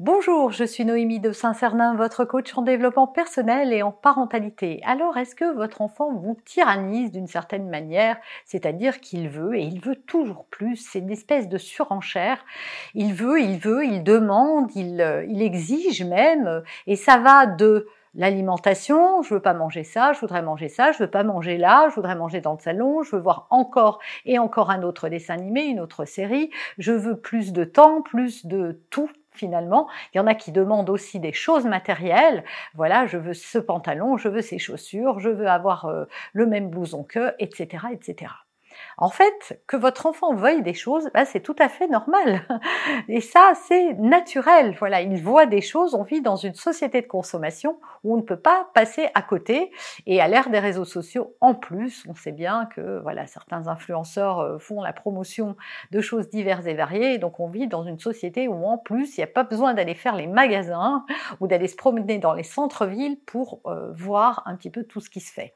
Bonjour, je suis Noémie de Saint-Cernin, votre coach en développement personnel et en parentalité. Alors, est-ce que votre enfant vous tyrannise d'une certaine manière, c'est-à-dire qu'il veut et il veut toujours plus, c'est une espèce de surenchère. Il veut, il veut, il demande, il, euh, il exige même, et ça va de l'alimentation, je veux pas manger ça, je voudrais manger ça, je veux pas manger là, je voudrais manger dans le salon, je veux voir encore et encore un autre dessin animé, une autre série, je veux plus de temps, plus de tout finalement. Il y en a qui demandent aussi des choses matérielles. Voilà, je veux ce pantalon, je veux ces chaussures, je veux avoir euh, le même blouson que, etc., etc. En fait, que votre enfant veuille des choses, bah, c'est tout à fait normal. Et ça, c'est naturel. Voilà, il voit des choses. On vit dans une société de consommation où on ne peut pas passer à côté. Et à l'ère des réseaux sociaux, en plus, on sait bien que voilà, certains influenceurs euh, font la promotion de choses diverses et variées. donc, on vit dans une société où, en plus, il n'y a pas besoin d'aller faire les magasins ou d'aller se promener dans les centres-villes pour euh, voir un petit peu tout ce qui se fait.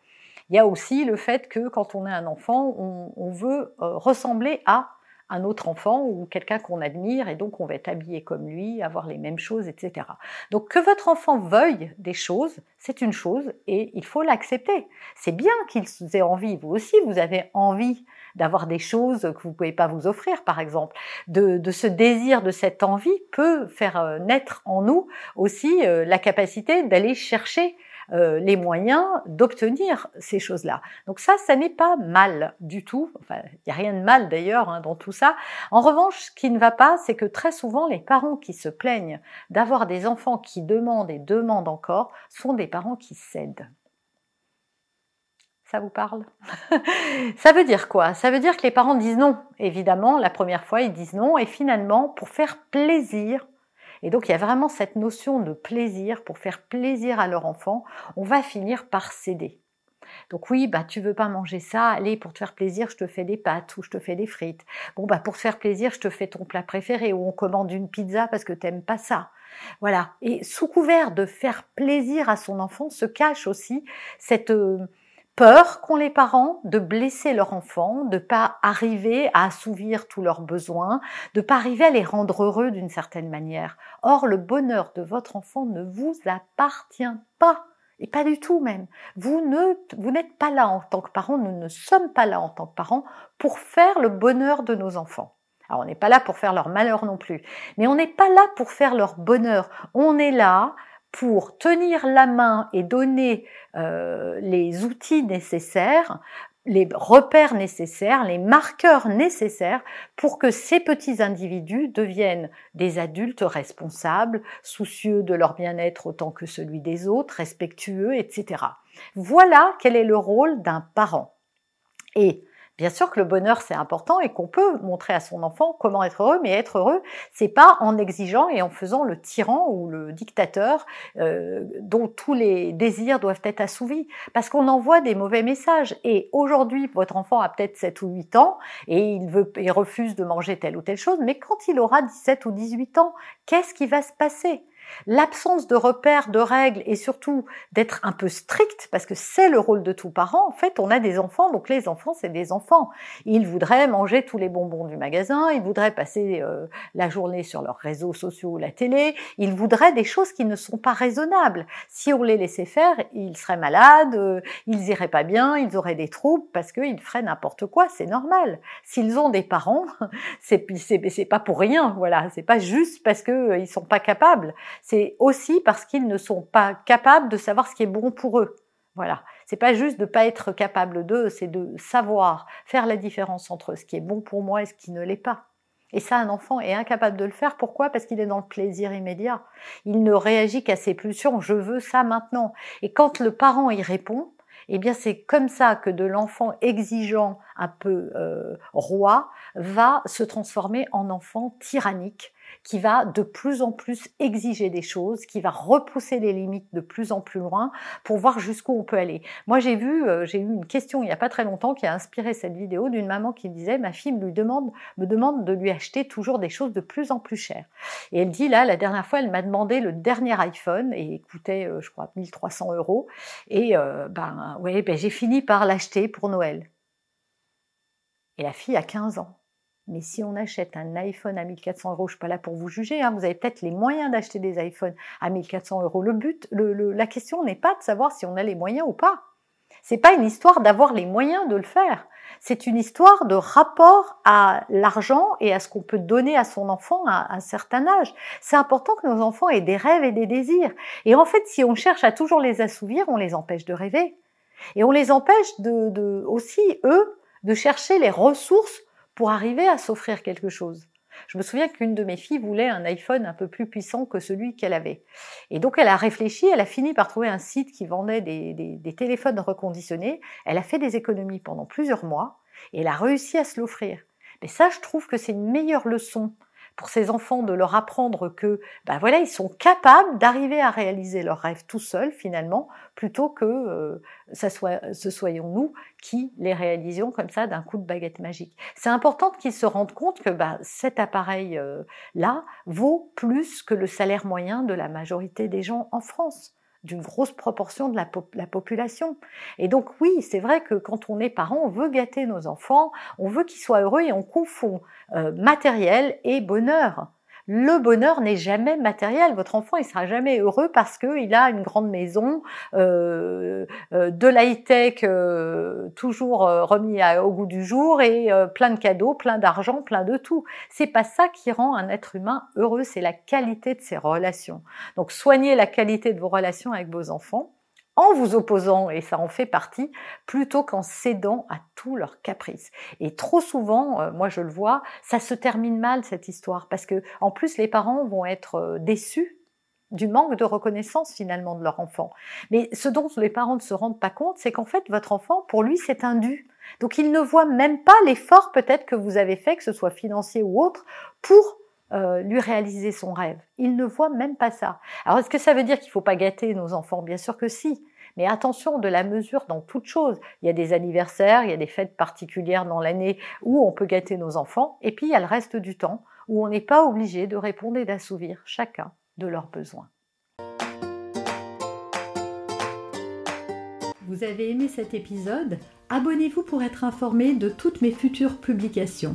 Il y a aussi le fait que quand on est un enfant, on, veut euh, ressembler à un autre enfant ou quelqu'un qu'on admire et donc on va être habillé comme lui, avoir les mêmes choses, etc. Donc que votre enfant veuille des choses, c'est une chose et il faut l'accepter. C'est bien qu'il ait envie, vous aussi vous avez envie d'avoir des choses que vous ne pouvez pas vous offrir, par exemple. De, ce désir, de cette envie peut faire euh, naître en nous aussi euh, la capacité d'aller chercher euh, les moyens d'obtenir ces choses-là. Donc ça, ça n'est pas mal du tout. Enfin, il n'y a rien de mal d'ailleurs hein, dans tout ça. En revanche, ce qui ne va pas, c'est que très souvent, les parents qui se plaignent d'avoir des enfants qui demandent et demandent encore sont des parents qui cèdent. Ça vous parle? Ça veut dire quoi? Ça veut dire que les parents disent non. Évidemment, la première fois, ils disent non. Et finalement, pour faire plaisir et donc il y a vraiment cette notion de plaisir pour faire plaisir à leur enfant. On va finir par céder. Donc oui, bah tu veux pas manger ça, allez pour te faire plaisir, je te fais des pâtes ou je te fais des frites. Bon bah pour te faire plaisir, je te fais ton plat préféré ou on commande une pizza parce que t'aimes pas ça. Voilà. Et sous couvert de faire plaisir à son enfant se cache aussi cette euh, peur qu'ont les parents de blesser leur enfant, de pas arriver à assouvir tous leurs besoins, de pas arriver à les rendre heureux d'une certaine manière. Or, le bonheur de votre enfant ne vous appartient pas. Et pas du tout même. Vous ne, vous n'êtes pas là en tant que parent, nous ne sommes pas là en tant que parents pour faire le bonheur de nos enfants. Alors on n'est pas là pour faire leur malheur non plus, mais on n'est pas là pour faire leur bonheur. On est là pour tenir la main et donner euh, les outils nécessaires, les repères nécessaires, les marqueurs nécessaires pour que ces petits individus deviennent des adultes responsables, soucieux de leur bien-être autant que celui des autres, respectueux, etc. Voilà quel est le rôle d'un parent. Bien sûr que le bonheur c'est important et qu'on peut montrer à son enfant comment être heureux, mais être heureux c'est pas en exigeant et en faisant le tyran ou le dictateur euh, dont tous les désirs doivent être assouvis, parce qu'on envoie des mauvais messages. Et aujourd'hui votre enfant a peut-être 7 ou 8 ans et il veut, il refuse de manger telle ou telle chose, mais quand il aura 17 ou 18 ans, qu'est-ce qui va se passer? L'absence de repères, de règles et surtout d'être un peu strict, parce que c'est le rôle de tout parent, en fait, on a des enfants, donc les enfants, c'est des enfants. Ils voudraient manger tous les bonbons du magasin, ils voudraient passer euh, la journée sur leurs réseaux sociaux ou la télé, ils voudraient des choses qui ne sont pas raisonnables. Si on les laissait faire, ils seraient malades, euh, ils iraient pas bien, ils auraient des troubles parce qu'ils feraient n'importe quoi, c'est normal. S'ils ont des parents, c'est pas pour rien, voilà, c'est pas juste parce qu'ils euh, sont pas capables c'est aussi parce qu'ils ne sont pas capables de savoir ce qui est bon pour eux. Voilà. C'est pas juste de pas être capable d'eux, c'est de savoir faire la différence entre ce qui est bon pour moi et ce qui ne l'est pas. Et ça, un enfant est incapable de le faire. Pourquoi? Parce qu'il est dans le plaisir immédiat. Il ne réagit qu'à ses pulsions. Je veux ça maintenant. Et quand le parent y répond, eh bien c'est comme ça que de l'enfant exigeant, un peu euh, roi, va se transformer en enfant tyrannique qui va de plus en plus exiger des choses, qui va repousser les limites de plus en plus loin pour voir jusqu'où on peut aller. Moi, j'ai vu, euh, j'ai eu une question il n'y a pas très longtemps qui a inspiré cette vidéo d'une maman qui disait ma fille me demande, me demande de lui acheter toujours des choses de plus en plus chères. Et elle dit là, la dernière fois, elle m'a demandé le dernier iPhone et il coûtait, euh, je crois, 1300 euros. Et euh, ben ouais, ben j'ai fini par l'acheter pour Noël. Et la fille a 15 ans. Mais si on achète un iPhone à 1400 euros, je suis pas là pour vous juger, hein, vous avez peut-être les moyens d'acheter des iPhones à 1400 euros. Le but, la question n'est pas de savoir si on a les moyens ou pas. C'est pas une histoire d'avoir les moyens de le faire. C'est une histoire de rapport à l'argent et à ce qu'on peut donner à son enfant à un certain âge. C'est important que nos enfants aient des rêves et des désirs. Et en fait, si on cherche à toujours les assouvir, on les empêche de rêver. Et on les empêche de, de aussi, eux, de chercher les ressources pour arriver à s'offrir quelque chose. Je me souviens qu'une de mes filles voulait un iPhone un peu plus puissant que celui qu'elle avait. Et donc elle a réfléchi, elle a fini par trouver un site qui vendait des, téléphones reconditionnés. Elle a fait des économies pendant plusieurs mois et elle a réussi à se l'offrir. Mais ça, je trouve que c'est une meilleure leçon pour ces enfants de leur apprendre que, ben voilà, ils sont capables d'arriver à réaliser leurs rêves tout seuls finalement, plutôt que euh, soit, ce soyons nous qui les réalisions comme ça d'un coup de baguette magique. C'est important qu'ils se rendent compte que ben, cet appareil euh, vaut plus que le salaire moyen de la majorité des gens en France d'une grosse proportion de la, la, population. Et donc oui, c'est vrai que quand on est parent, on veut gâter nos enfants, on veut qu'ils soient heureux et on confond euh, matériel et bonheur le bonheur n'est jamais matériel. Votre enfant, il sera jamais heureux parce qu'il a une grande maison, euh, euh, de l'high-tech euh, toujours remis au goût du jour et plein de cadeaux, plein d'argent, plein de tout. C'est pas ça qui rend un être humain heureux, c'est la qualité de ses relations. Donc soignez la qualité de vos relations avec vos enfants en vous opposant, et ça en fait partie, plutôt qu'en cédant à tous leurs caprices. Et trop souvent, euh, moi je le vois, ça se termine mal cette histoire, parce que en plus les parents vont être euh, déçus du manque de reconnaissance finalement de leur enfant. Mais ce dont les parents ne se rendent pas compte, c'est qu'en fait votre enfant, pour lui, c'est un dû. Donc il ne voit même pas l'effort peut-être que vous avez fait, que ce soit financier ou autre, pour euh, lui réaliser son rêve. Il ne voit même pas ça. Alors est-ce que ça veut dire qu'il ne faut pas gâter nos enfants? Bien sûr que si. Mais attention de la mesure dans toute chose. Il y a des anniversaires, il y a des fêtes particulières dans l'année où on peut gâter nos enfants. Et puis il y a le reste du temps où on n'est pas obligé de répondre et d'assouvir chacun de leurs besoins. Vous avez aimé cet épisode? Abonnez-vous pour être informé de toutes mes futures publications.